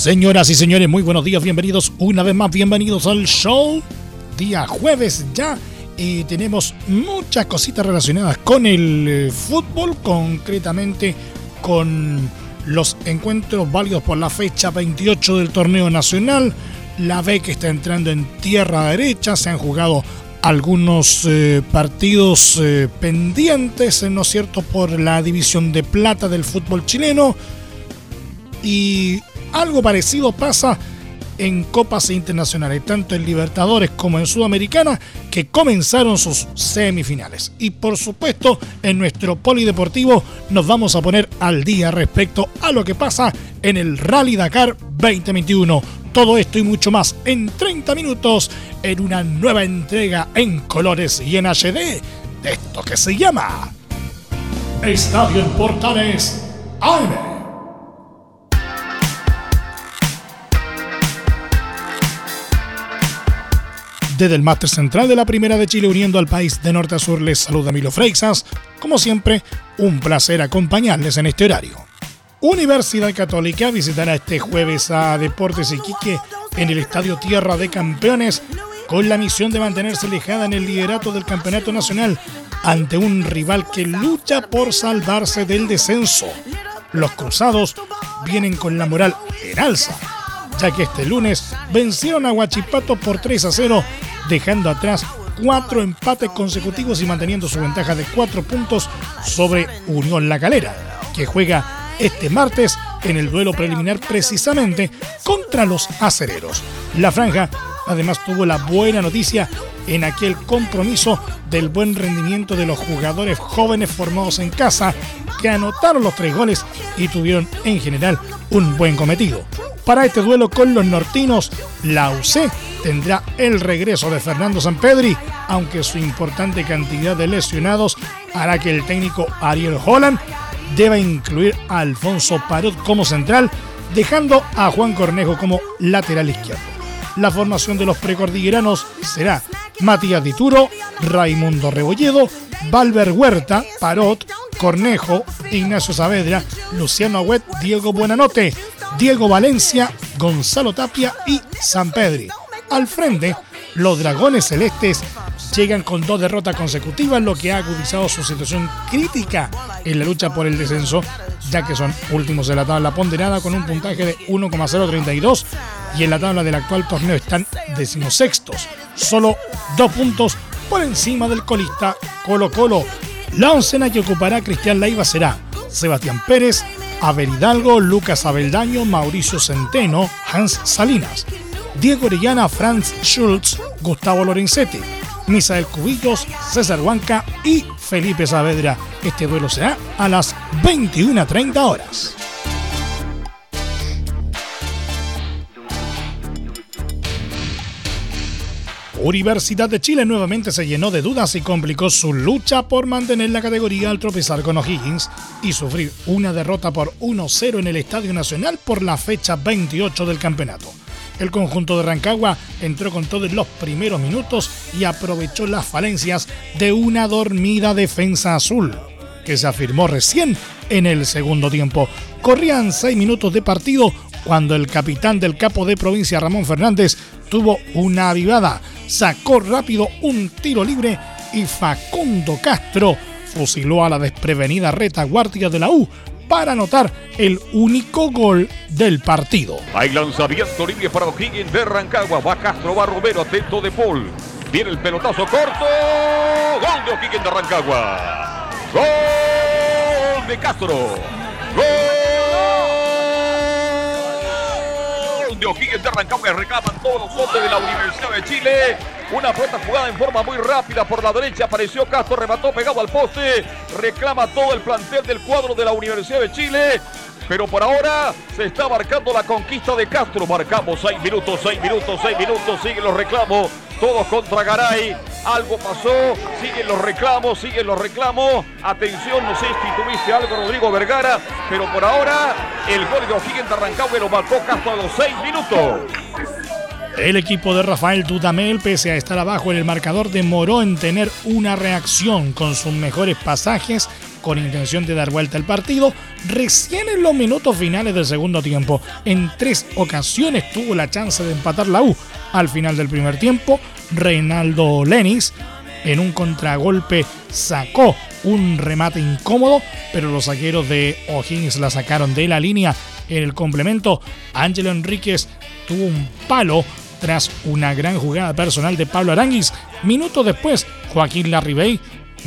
Señoras y señores, muy buenos días, bienvenidos una vez más, bienvenidos al show. Día jueves ya y tenemos muchas cositas relacionadas con el eh, fútbol, concretamente con los encuentros válidos por la fecha 28 del torneo nacional. La B que está entrando en tierra derecha, se han jugado algunos eh, partidos eh, pendientes, ¿no es cierto?, por la división de plata del fútbol chileno. Y algo parecido pasa en copas internacionales, tanto en Libertadores como en Sudamericana, que comenzaron sus semifinales. Y por supuesto, en nuestro polideportivo nos vamos a poner al día respecto a lo que pasa en el Rally Dakar 2021. Todo esto y mucho más en 30 minutos en una nueva entrega en colores y en HD de esto que se llama Estadio en Portales AM. Desde el máster central de la Primera de Chile uniendo al país de norte a sur les saluda Milo Freixas. Como siempre, un placer acompañarles en este horario. Universidad Católica visitará este jueves a Deportes Iquique en el Estadio Tierra de Campeones con la misión de mantenerse alejada en el liderato del Campeonato Nacional ante un rival que lucha por salvarse del descenso. Los cruzados vienen con la moral en alza, ya que este lunes vencieron a Huachipato por 3 a 0 dejando atrás cuatro empates consecutivos y manteniendo su ventaja de cuatro puntos sobre Unión La Calera, que juega este martes en el duelo preliminar precisamente contra los acereros. La franja además tuvo la buena noticia en aquel compromiso del buen rendimiento de los jugadores jóvenes formados en casa que anotaron los tres goles y tuvieron en general un buen cometido. Para este duelo con los nortinos, la UC tendrá el regreso de Fernando Sampedri, aunque su importante cantidad de lesionados hará que el técnico Ariel Holland deba incluir a Alfonso Parot como central, dejando a Juan Cornejo como lateral izquierdo. La formación de los precordilleranos será Matías Dituro, Raimundo Rebolledo, Valver Huerta, Parot, Cornejo, Ignacio Saavedra, Luciano Agüet, Diego Buenanote, Diego Valencia, Gonzalo Tapia y San Pedri. Al frente, los Dragones Celestes llegan con dos derrotas consecutivas, lo que ha agudizado su situación crítica en la lucha por el descenso, ya que son últimos de la tabla ponderada con un puntaje de 1,032 y en la tabla del actual torneo están decimosextos, solo dos puntos por encima del colista Colo Colo. La oncena que ocupará Cristian Leiva será Sebastián Pérez, Abel Hidalgo, Lucas Abeldaño, Mauricio Centeno, Hans Salinas, Diego Orellana, Franz Schultz, Gustavo Lorenzetti, Misael Cubillos, César Huanca y Felipe Saavedra. Este duelo será a las 21.30 horas. Universidad de Chile nuevamente se llenó de dudas y complicó su lucha por mantener la categoría al tropezar con O'Higgins y sufrir una derrota por 1-0 en el Estadio Nacional por la fecha 28 del campeonato. El conjunto de Rancagua entró con todo en los primeros minutos y aprovechó las falencias de una dormida defensa azul, que se afirmó recién en el segundo tiempo. Corrían seis minutos de partido cuando el capitán del capo de provincia Ramón Fernández tuvo una avivada, sacó rápido un tiro libre y Facundo Castro fusiló a la desprevenida retaguardia de la U para anotar el único gol del partido. Hay lanzamiento libre para O'Higgins de Rancagua. Va Castro, va Romero, atento de Paul. Viene el pelotazo corto. Gol de O'Higgins de Rancagua. Gol de Castro. Gol de O'Higgins de Rancagua. Reclaman todos los hombres de la Universidad de Chile. Una puerta jugada en forma muy rápida por la derecha. Apareció Castro, remató pegado al poste. Reclama todo el plantel del cuadro de la Universidad de Chile. pero por ahora se está marcando la conquista de Castro. Marcamos 6 minutos, 6 minutos, 6 minutos, siguen los reclamos, todos contra Garay. Algo pasó, siguen los reclamos, siguen los reclamos. Atención, no sé si tuviste algo, Rodrigo Vergara, pero por ahora el gol de O'Higgins de Rancagua lo marcó Castro a los 6 minutos. El equipo de Rafael Dudamel, pese a estar abajo en el marcador, demoró en tener una reacción con sus mejores pasajes con intención de dar vuelta al partido, recién en los minutos finales del segundo tiempo. En tres ocasiones tuvo la chance de empatar la U. Al final del primer tiempo, Reinaldo Lenis en un contragolpe sacó un remate incómodo, pero los saqueros de O'Higgins la sacaron de la línea. En el complemento, Ángelo Enríquez tuvo un palo tras una gran jugada personal de Pablo Aranguis. Minutos después, Joaquín Larribey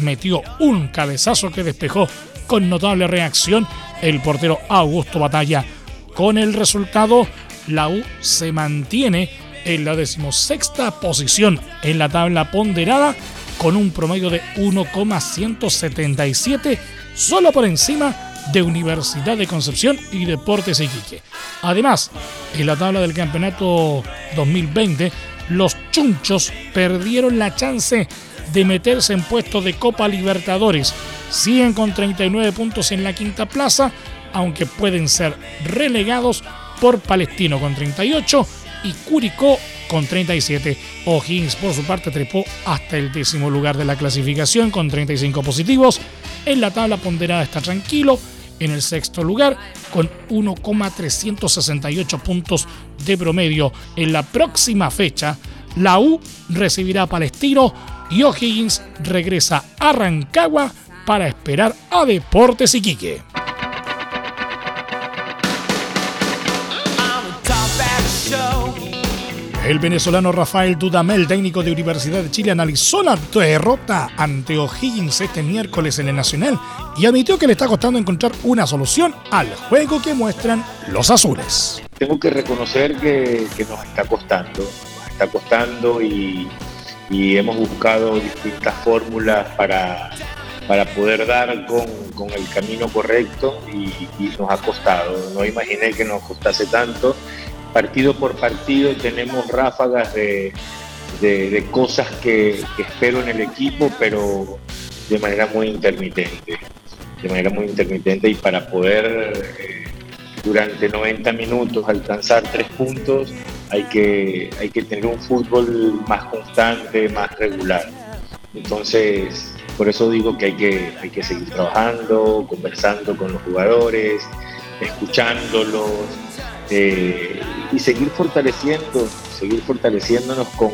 metió un cabezazo que despejó con notable reacción el portero Augusto Batalla. Con el resultado, la U se mantiene en la decimosexta posición en la tabla ponderada con un promedio de 1,177, solo por encima de Universidad de Concepción y Deportes Iquique. Además, en la tabla del campeonato 2020, los chunchos perdieron la chance de meterse en puestos de Copa Libertadores. Siguen con 39 puntos en la quinta plaza, aunque pueden ser relegados por Palestino con 38 y Curicó con 37. O'Higgins por su parte trepó hasta el décimo lugar de la clasificación con 35 positivos. En la tabla ponderada está tranquilo. En el sexto lugar con 1,368 puntos de promedio. En la próxima fecha, la U recibirá a Palestino y O'Higgins regresa a Rancagua para esperar a Deportes Iquique. El venezolano Rafael Dudamel, técnico de Universidad de Chile, analizó la derrota ante O'Higgins este miércoles en el Nacional y admitió que le está costando encontrar una solución al juego que muestran los azules. Tengo que reconocer que, nos está costando, nos está costando y, hemos buscado distintas fórmulas para, para poder dar con, el camino correcto y, nos ha costado. No imaginé que nos costase tanto partido por partido tenemos ráfagas de, cosas que, espero en el equipo, pero de manera muy intermitente. De manera muy intermitente y para poder eh, durante 90 minutos alcanzar tres puntos hay que, hay que tener un fútbol más constante, más regular. Entonces, por eso digo que hay que, hay que seguir trabajando, conversando con los jugadores, escuchándolos, eh, y seguir fortaleciendo, seguir fortaleciéndonos con,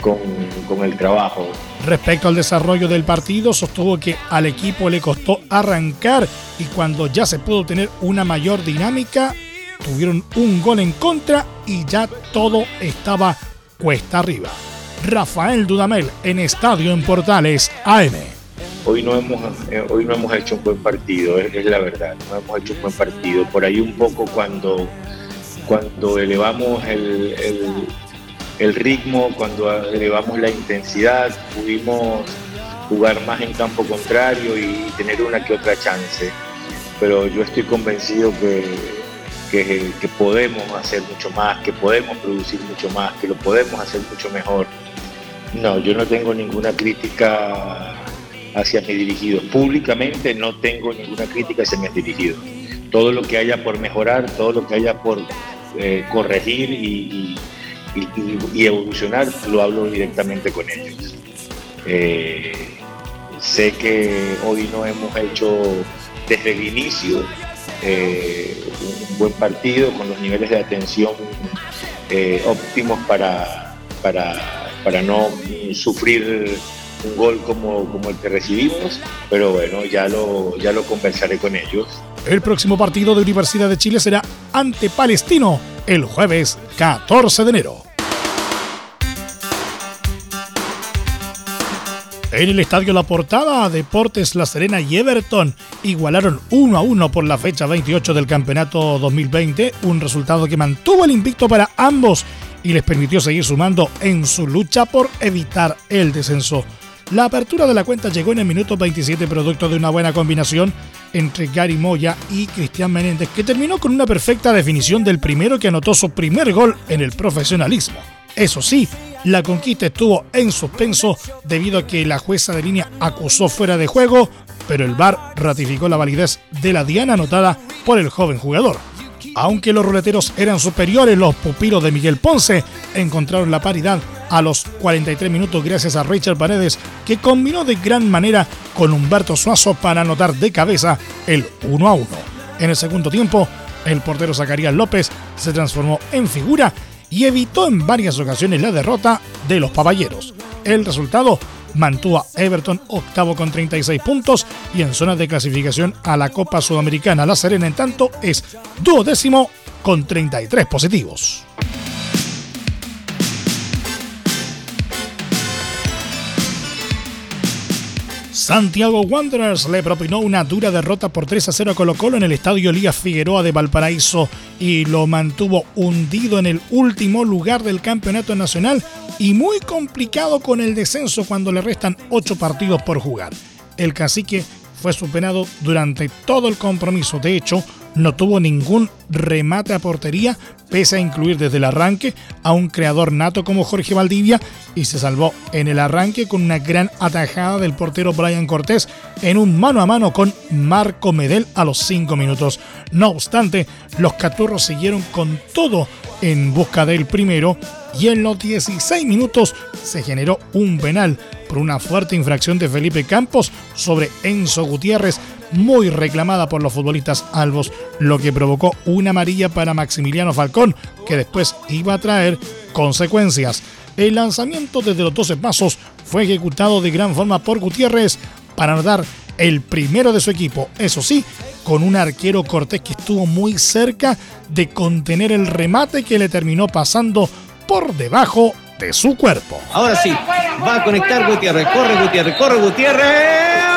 con, el trabajo. Respecto al desarrollo del partido, sostuvo que al equipo le costó arrancar y cuando ya se pudo tener una mayor dinámica, tuvieron un gol en contra y ya todo estaba cuesta arriba. Rafael Dudamel en Estadio en Portales AM. Hoy no hemos, eh, hoy no hemos hecho un buen partido, es, la verdad, no hemos hecho un buen partido. Por ahí un poco cuando cuando elevamos el, ritmo, cuando elevamos la intensidad, pudimos jugar más en campo contrario y tener una que otra chance. Pero yo estoy convencido que, que, podemos hacer mucho más, que podemos producir mucho más, que lo podemos hacer mucho mejor. No, yo no tengo ninguna crítica hacia mis dirigidos. Públicamente no tengo ninguna crítica hacia mis dirigidos. Todo lo que haya por mejorar, todo lo que haya por eh, corregir y, evolucionar, lo hablo directamente con ellos. Eh, sé que hoy no hemos hecho desde el inicio eh, un buen partido con los niveles de atención óptimos para, para, para no sufrir un gol como, como el que recibimos, pero bueno, ya lo, ya lo conversaré con ellos. El próximo partido de Universidad de Chile será ante Palestino el jueves 14 de enero. En el estadio La Portada, Deportes La Serena y Everton igualaron 1 a 1 por la fecha 28 del campeonato 2020, un resultado que mantuvo el invicto para ambos y les permitió seguir sumando en su lucha por evitar el descenso. La apertura de la cuenta llegó en el minuto 27 producto de una buena combinación entre Gary Moya y Cristian Menéndez, que terminó con una perfecta definición del primero que anotó su primer gol en el profesionalismo. Eso sí, la conquista estuvo en suspenso debido a que la jueza de línea acusó fuera de juego, pero el VAR ratificó la validez de la diana anotada por el joven jugador. Aunque los ruleteros eran superiores, los pupilos de Miguel Ponce encontraron la paridad a los 43 minutos gracias a Richard Paredes, que combinó de gran manera con Humberto Suazo para anotar de cabeza el 1 a 1. En el segundo tiempo, el portero Zacarías López se transformó en figura y evitó en varias ocasiones la derrota de los paballeros. El resultado mantuvo a Everton octavo con 36 puntos y en zona de clasificación a la Copa Sudamericana La Serena en tanto es duodécimo con 33 positivos. Santiago Wanderers le propinó una dura derrota por 3 a 0 a Colo Colo en el estadio Elías Figueroa de Valparaíso y lo mantuvo hundido en el último lugar del campeonato nacional y muy complicado con el descenso cuando le restan 8 partidos por jugar. El cacique fue superado durante todo el compromiso, de hecho, no tuvo ningún remate a portería, pese a incluir desde el arranque a un creador nato como Jorge Valdivia y se salvó en el arranque con una gran atajada del portero Brian Cortés en un mano a mano con Marco Medel a los 5 minutos. No obstante, los caturros siguieron con todo en busca del primero y en los 16 minutos se generó un penal por una fuerte infracción de Felipe Campos sobre Enzo Gutiérrez muy reclamada por los futbolistas albos, lo que provocó una amarilla para Maximiliano Falcón, que después iba a traer consecuencias. El lanzamiento desde los 12 pasos fue ejecutado de gran forma por Gutiérrez para dar el primero de su equipo, eso sí, con un arquero Cortés que estuvo muy cerca de contener el remate que le terminó pasando por debajo de su cuerpo. Ahora sí, va a conectar Gutiérrez, corre Gutiérrez, corre Gutiérrez.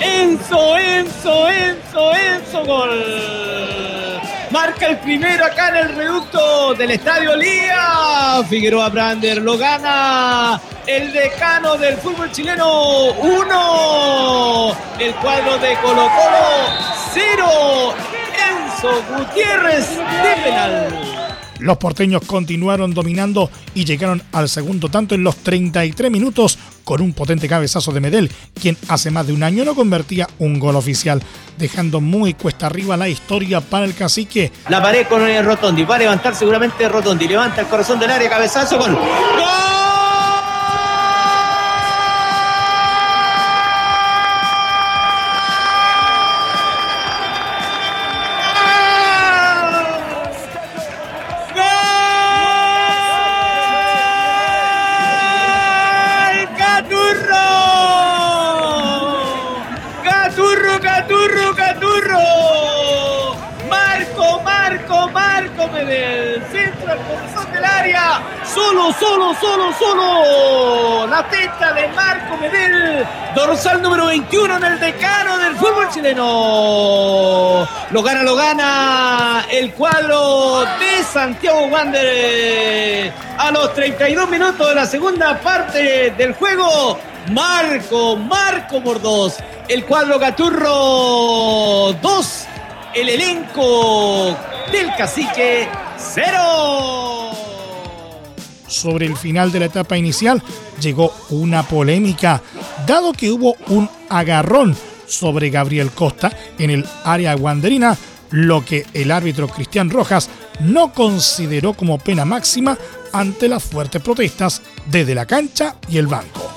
Enzo, Enzo, Enzo, Enzo, gol. Marca el primero acá en el reducto del Estadio Lía. Figueroa Brander lo gana. El decano del fútbol chileno, uno. El cuadro de Colo Colo, cero. Enzo Gutiérrez de penal. Los porteños continuaron dominando y llegaron al segundo tanto en los 33 minutos con un potente cabezazo de Medel, quien hace más de un año no convertía un gol oficial, dejando muy cuesta arriba la historia para el cacique. La pared con el Rotondi, va a levantar seguramente Rotondi, levanta el corazón del área, cabezazo con... ¡Gol! Solo, solo, solo, solo. La teta de Marco Medel. Dorsal número 21 en el decano del fútbol chileno. Lo gana, lo gana el cuadro de Santiago Wander. A los 32 minutos de la segunda parte del juego. Marco, Marco Mordós. El cuadro Gaturro 2. El elenco del cacique 0 sobre el final de la etapa inicial llegó una polémica, dado que hubo un agarrón sobre Gabriel Costa en el área guanderina, lo que el árbitro Cristian Rojas no consideró como pena máxima ante las fuertes protestas desde la cancha y el banco.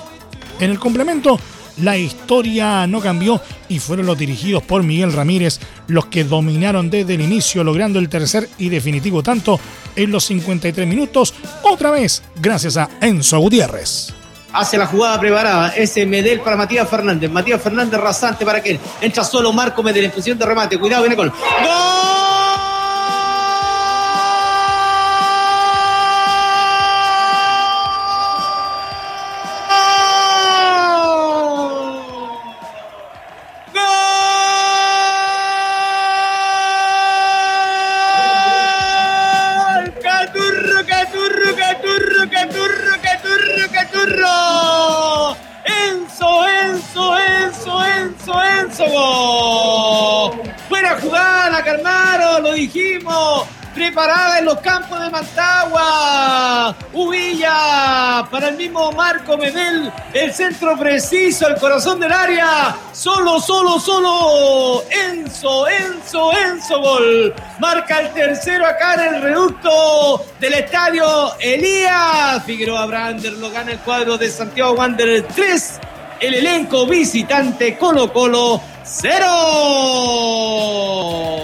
En el complemento, la historia no cambió y fueron los dirigidos por Miguel Ramírez los que dominaron desde el inicio, logrando el tercer y definitivo tanto en los 53 minutos, otra vez gracias a Enzo Gutiérrez. Hace la jugada preparada, ese Medel para Matías Fernández, Matías Fernández rasante para que entra solo Marco Medel en función de remate, cuidado, viene con ¡Gol! Armaron, lo dijimos preparada en los campos de Mantagua. Uvilla para el mismo Marco Medel. El centro preciso, el corazón del área. Solo, solo, solo. Enzo, Enzo, Enzo Gol. Marca el tercero acá en el reducto del estadio Elías. Figueroa Brander lo gana el cuadro de Santiago Wanderers 3. El elenco visitante Colo Colo 0.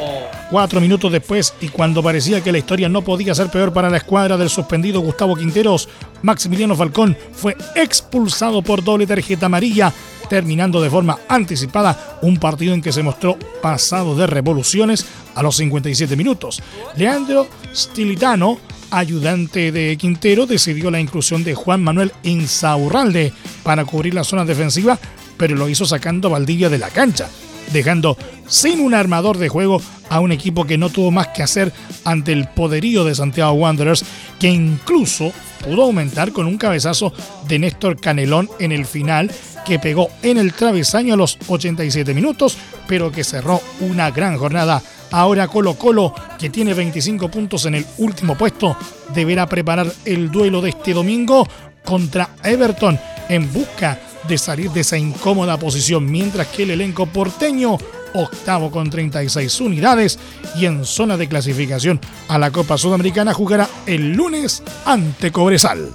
Cuatro minutos después, y cuando parecía que la historia no podía ser peor para la escuadra del suspendido Gustavo Quinteros, Maximiliano Falcón fue expulsado por doble tarjeta amarilla, terminando de forma anticipada un partido en que se mostró pasado de revoluciones a los 57 minutos. Leandro Stilitano, ayudante de Quintero, decidió la inclusión de Juan Manuel Insaurralde para cubrir la zona defensiva, pero lo hizo sacando a Valdivia de la cancha dejando sin un armador de juego a un equipo que no tuvo más que hacer ante el poderío de Santiago Wanderers, que incluso pudo aumentar con un cabezazo de Néstor Canelón en el final, que pegó en el travesaño a los 87 minutos, pero que cerró una gran jornada. Ahora Colo Colo, que tiene 25 puntos en el último puesto, deberá preparar el duelo de este domingo contra Everton en busca de salir de esa incómoda posición, mientras que el elenco porteño, octavo con 36 unidades y en zona de clasificación a la Copa Sudamericana, jugará el lunes ante Cobresal.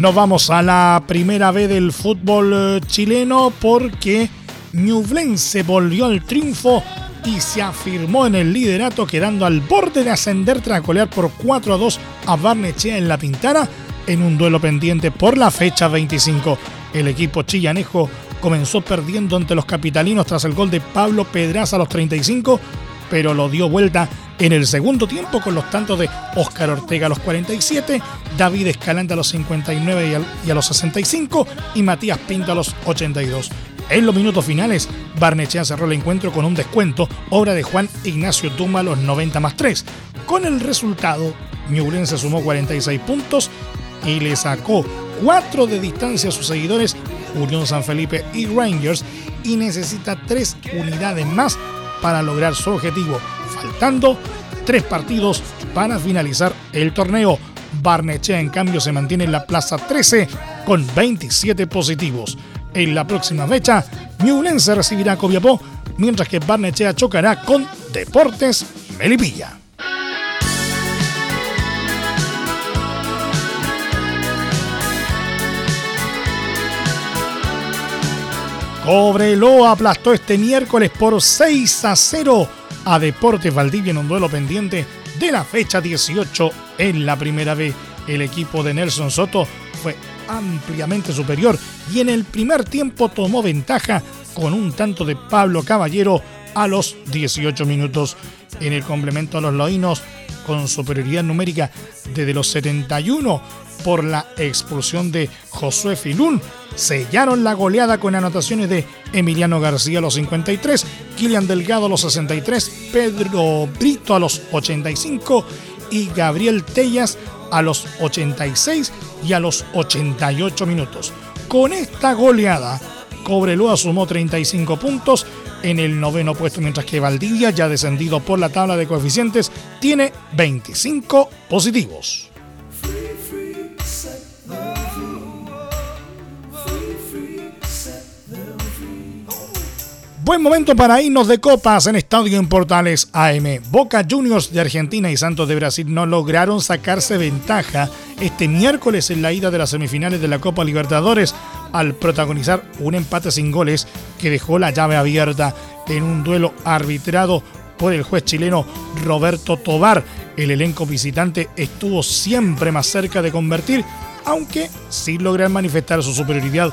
Nos vamos a la primera vez del fútbol eh, chileno porque Ñublense volvió al triunfo y se afirmó en el liderato quedando al borde de ascender tras golear por 4 a 2 a Barnechea en La Pintana en un duelo pendiente por la fecha 25. El equipo chillanejo comenzó perdiendo ante los capitalinos tras el gol de Pablo Pedraza a los 35, pero lo dio vuelta en el segundo tiempo con los tantos de Óscar Ortega a los 47, David Escalante a los 59 y a los 65 y Matías Pinto a los 82. En los minutos finales, Barnechea cerró el encuentro con un descuento, obra de Juan Ignacio Tuma a los 90 más 3. Con el resultado, se sumó 46 puntos y le sacó 4 de distancia a sus seguidores Unión San Felipe y Rangers y necesita 3 unidades más para lograr su objetivo, faltando 3 partidos para finalizar el torneo. Barnechea en cambio se mantiene en la plaza 13 con 27 positivos. En la próxima fecha, Ñublense recibirá a mientras que Barnechea chocará con Deportes Melipilla. Cobreloa aplastó este miércoles por 6 a 0 a Deportes Valdivia en un duelo pendiente de la fecha 18 en la primera vez. El equipo de Nelson Soto ampliamente superior y en el primer tiempo tomó ventaja con un tanto de Pablo Caballero a los 18 minutos. En el complemento a los loínos, con superioridad numérica desde los 71 por la expulsión de Josué Filún, sellaron la goleada con anotaciones de Emiliano García a los 53, Kilian Delgado a los 63, Pedro Brito a los 85 y Gabriel Tellas a los 86 y a los 88 minutos. Con esta goleada, Cobreloa sumó 35 puntos en el noveno puesto, mientras que Valdivia, ya descendido por la tabla de coeficientes, tiene 25 positivos. Buen momento para irnos de copas en Estadio en Portales AM. Boca Juniors de Argentina y Santos de Brasil no lograron sacarse ventaja este miércoles en la ida de las semifinales de la Copa Libertadores al protagonizar un empate sin goles que dejó la llave abierta en un duelo arbitrado por el juez chileno Roberto Tobar. El elenco visitante estuvo siempre más cerca de convertir, aunque sin lograr manifestar su superioridad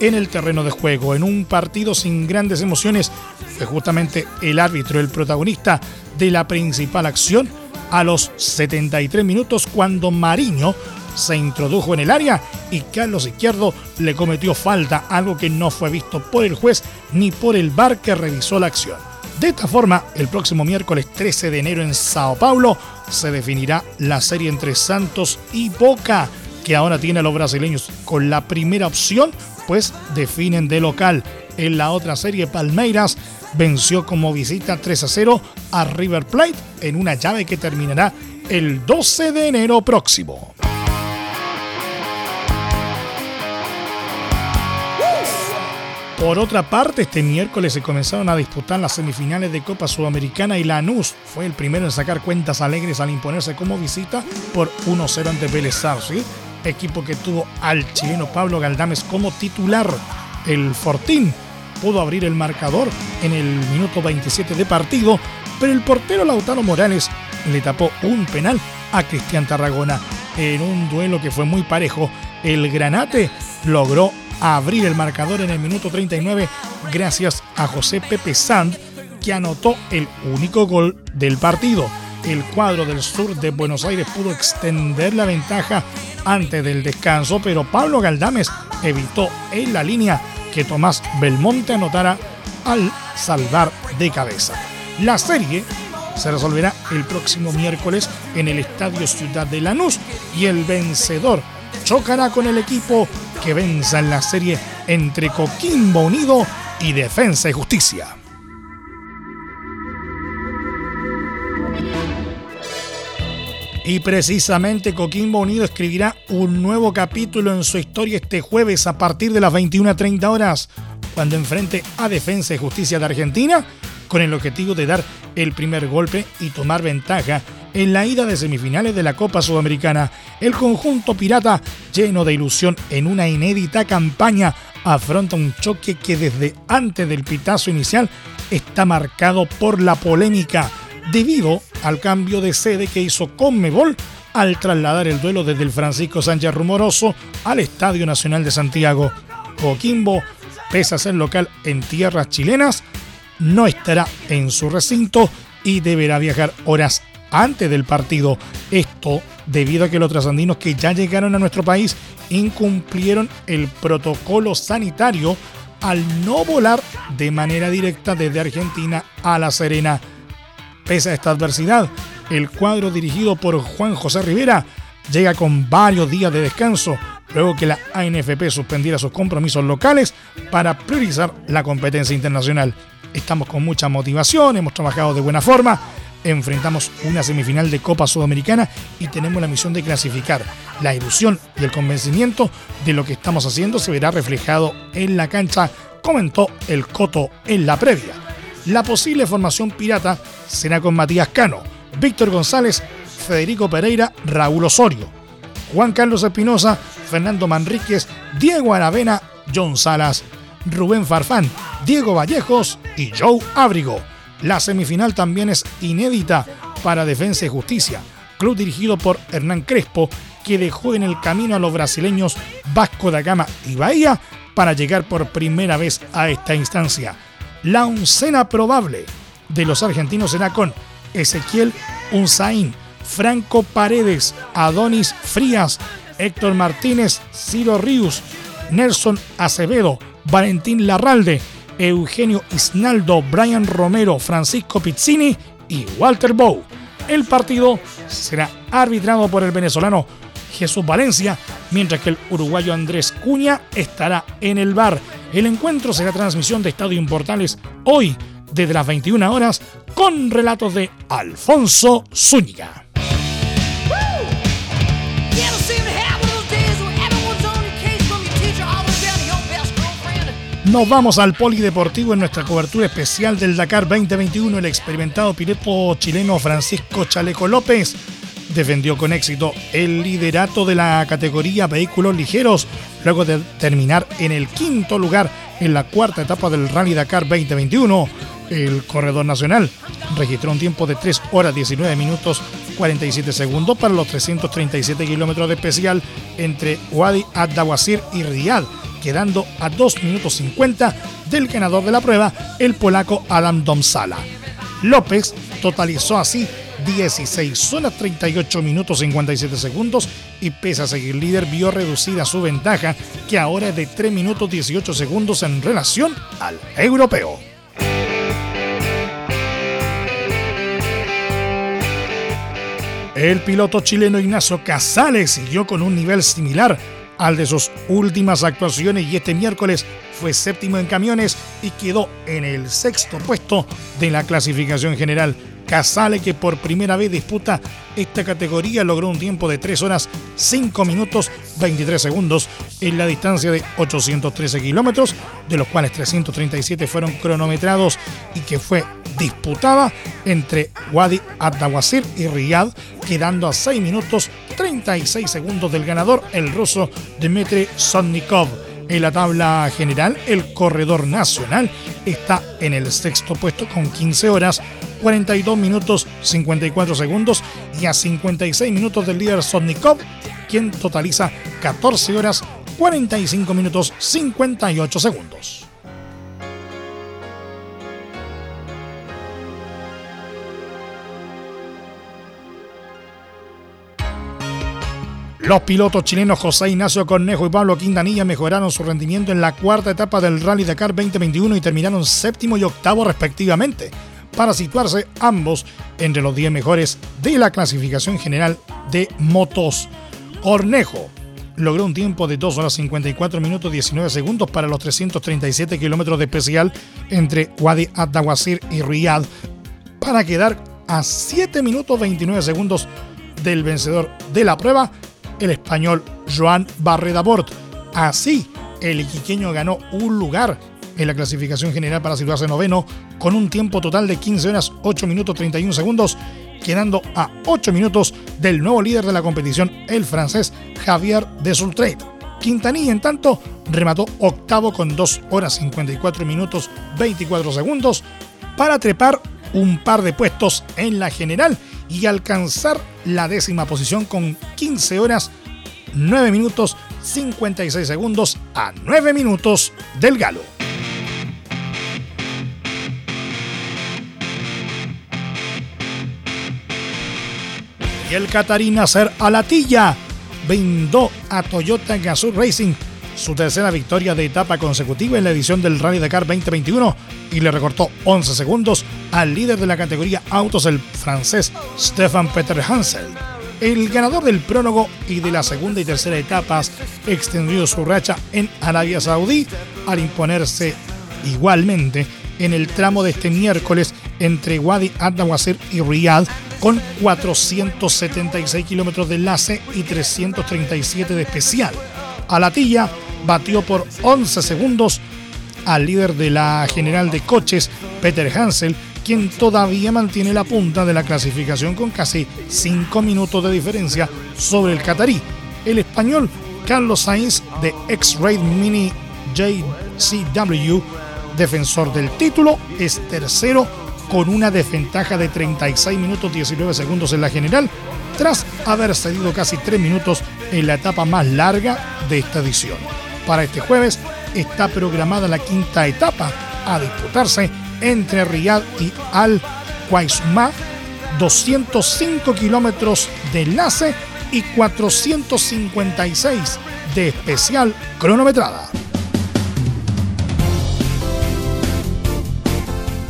en el terreno de juego. En un partido sin grandes emociones, fue justamente el árbitro el protagonista de la principal acción a los 73 minutos cuando Mariño se introdujo en el área y Carlos Izquierdo le cometió falta, algo que no fue visto por el juez ni por el VAR que revisó la acción. De esta forma, el próximo miércoles 13 de enero en Sao Paulo se definirá la serie entre Santos y Boca, que ahora tiene a los brasileños con la primera opción, pues definen de local. En la otra serie, Palmeiras venció como visita 3 a 0 a River Plate en una llave que terminará el 12 de enero próximo. Por otra parte, este miércoles se comenzaron a disputar las semifinales de Copa Sudamericana y Lanús fue el primero en sacar cuentas alegres al imponerse como visita por 1-0 ante Vélez equipo que tuvo al chileno Pablo Galdames como titular. El Fortín pudo abrir el marcador en el minuto 27 de partido, pero el portero Lautaro Morales le tapó un penal a Cristian Tarragona. En un duelo que fue muy parejo, el Granate logró abrir el marcador en el minuto 39 gracias a José Pepe Sand, que anotó el único gol del partido. El cuadro del sur de Buenos Aires pudo extender la ventaja antes del descanso, pero Pablo Galdames evitó en la línea que Tomás Belmonte anotara al salvar de cabeza. La serie se resolverá el próximo miércoles en el Estadio Ciudad de Lanús y el vencedor chocará con el equipo que venza en la serie entre Coquimbo Unido y Defensa y Justicia. Y precisamente Coquimbo Unido escribirá un nuevo capítulo en su historia este jueves a partir de las 21.30 horas, cuando enfrente a Defensa y Justicia de Argentina, con el objetivo de dar el primer golpe y tomar ventaja en la ida de semifinales de la Copa Sudamericana. El conjunto pirata, lleno de ilusión en una inédita campaña, afronta un choque que desde antes del pitazo inicial está marcado por la polémica debido al cambio de sede que hizo Conmebol al trasladar el duelo desde el Francisco Sánchez Rumoroso al Estadio Nacional de Santiago. Coquimbo, pese a ser local en tierras chilenas, no estará en su recinto y deberá viajar horas antes del partido. Esto debido a que los trasandinos que ya llegaron a nuestro país incumplieron el protocolo sanitario al no volar de manera directa desde Argentina a La Serena. Pese a esta adversidad, el cuadro dirigido por Juan José Rivera llega con varios días de descanso luego que la ANFP suspendiera sus compromisos locales para priorizar la competencia internacional. Estamos con mucha motivación, hemos trabajado de buena forma, enfrentamos una semifinal de Copa Sudamericana y tenemos la misión de clasificar. La ilusión y el convencimiento de lo que estamos haciendo se verá reflejado en la cancha, comentó el Coto en la previa. La posible formación pirata será con Matías Cano, Víctor González, Federico Pereira, Raúl Osorio, Juan Carlos Espinosa, Fernando Manríquez, Diego Aravena, John Salas, Rubén Farfán, Diego Vallejos y Joe Ábrigo. La semifinal también es inédita para Defensa y Justicia, club dirigido por Hernán Crespo, que dejó en el camino a los brasileños Vasco da Gama y Bahía para llegar por primera vez a esta instancia. La oncena probable de los argentinos será con Ezequiel Unzaín, Franco Paredes, Adonis Frías, Héctor Martínez, Ciro Ríos, Nelson Acevedo, Valentín Larralde, Eugenio Isnaldo, Brian Romero, Francisco Pizzini y Walter Bow. El partido será arbitrado por el venezolano Jesús Valencia, mientras que el uruguayo Andrés Cuña estará en el bar. El encuentro será transmisión de Estadio Importales hoy desde las 21 horas con relatos de Alfonso Zúñiga. Nos vamos al polideportivo en nuestra cobertura especial del Dakar 2021. El experimentado piloto chileno Francisco Chaleco López defendió con éxito el liderato de la categoría vehículos ligeros, luego de terminar en el quinto lugar en la cuarta etapa del Rally Dakar 2021. El corredor nacional registró un tiempo de 3 horas 19 minutos 47 segundos para los 337 kilómetros de especial entre Wadi ad-Dawasir y Riyadh, quedando a 2 minutos 50 del ganador de la prueba, el polaco Adam Domsala. López totalizó así 16 horas 38 minutos 57 segundos y pese a seguir líder vio reducida su ventaja que ahora es de 3 minutos 18 segundos en relación al europeo. El piloto chileno Ignacio Casales siguió con un nivel similar al de sus últimas actuaciones y este miércoles fue séptimo en camiones y quedó en el sexto puesto de la clasificación general. Casale, que por primera vez disputa esta categoría, logró un tiempo de 3 horas 5 minutos 23 segundos en la distancia de 813 kilómetros, de los cuales 337 fueron cronometrados y que fue disputada entre Wadi Adawasir y Riyad, quedando a 6 minutos 36 segundos del ganador, el ruso Dmitry Sotnikov. En la tabla general, el corredor nacional está en el sexto puesto con 15 horas, 42 minutos 54 segundos y a 56 minutos del líder Sotnikov, quien totaliza 14 horas 45 minutos 58 segundos. Los pilotos chilenos José Ignacio Cornejo y Pablo Quintanilla mejoraron su rendimiento en la cuarta etapa del Rally Dakar 2021 y terminaron séptimo y octavo respectivamente, para situarse ambos entre los 10 mejores de la clasificación general de motos. Cornejo logró un tiempo de 2 horas 54 minutos 19 segundos para los 337 kilómetros de especial entre Wadi Adawasir y Riyadh para quedar a 7 minutos 29 segundos del vencedor de la prueba el español Joan Barreda Bort. Así, el iquiqueño ganó un lugar en la clasificación general para situarse noveno con un tiempo total de 15 horas 8 minutos 31 segundos, quedando a 8 minutos del nuevo líder de la competición, el francés Javier de Quintanilla, en tanto, remató octavo con 2 horas 54 minutos 24 segundos para trepar un par de puestos en la general y alcanzar la décima posición con 15 horas 9 minutos 56 segundos a 9 minutos del galo. Y el Catarí Nacer Alatilla vendó a Toyota Gazoo Racing su tercera victoria de etapa consecutiva en la edición del Rally Dakar 2021 y le recortó 11 segundos al líder de la categoría autos, el francés Stefan Peter Hansel. El ganador del prólogo y de la segunda y tercera etapas extendió su racha en Arabia Saudí al imponerse igualmente en el tramo de este miércoles entre Wadi Adawasir y Riyadh con 476 kilómetros de enlace y 337 de especial. Alatilla batió por 11 segundos al líder de la general de coches, Peter Hansel, quien todavía mantiene la punta de la clasificación con casi 5 minutos de diferencia sobre el catarí. El español Carlos Sainz de X-Ray Mini JCW, defensor del título, es tercero con una desventaja de 36 minutos 19 segundos en la general, tras haber cedido casi 3 minutos en la etapa más larga de esta edición. Para este jueves está programada la quinta etapa a disputarse entre Riyadh y Al Qaisma, 205 kilómetros de enlace y 456 de especial cronometrada.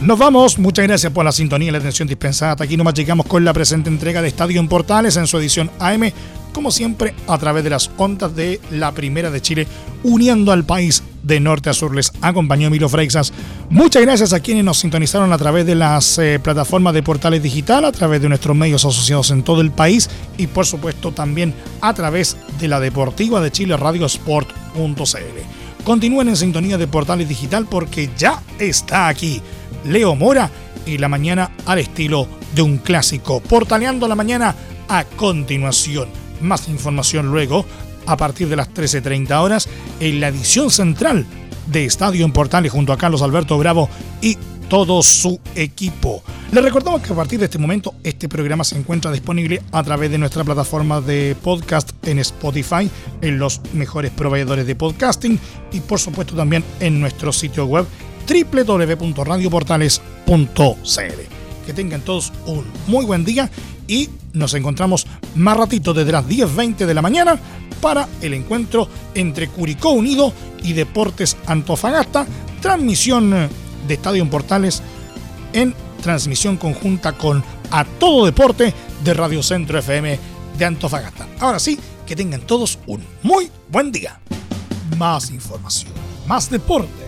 Nos vamos, muchas gracias por la sintonía y la atención dispensada. Hasta aquí nomás llegamos con la presente entrega de Estadio en Portales en su edición AM como siempre, a través de las ondas de la Primera de Chile, uniendo al país de norte a sur. Les acompañó Milo Freixas. Muchas gracias a quienes nos sintonizaron a través de las eh, plataformas de portales digital, a través de nuestros medios asociados en todo el país y por supuesto también a través de la Deportiva de Chile Radiosport.cl. Continúen en sintonía de portales digital porque ya está aquí Leo Mora y la mañana al estilo de un clásico. Portaleando la mañana a continuación. Más información luego, a partir de las 13.30 horas, en la edición central de Estadio en Portales junto a Carlos Alberto Bravo y todo su equipo. Les recordamos que a partir de este momento este programa se encuentra disponible a través de nuestra plataforma de podcast en Spotify, en los mejores proveedores de podcasting y por supuesto también en nuestro sitio web www.radioportales.cl. Que tengan todos un muy buen día y nos encontramos más ratito desde las 10.20 de la mañana para el encuentro entre Curicó Unido y Deportes Antofagasta, transmisión de Estadio Portales en transmisión conjunta con A Todo Deporte de Radio Centro FM de Antofagasta. Ahora sí, que tengan todos un muy buen día. Más información, más deporte.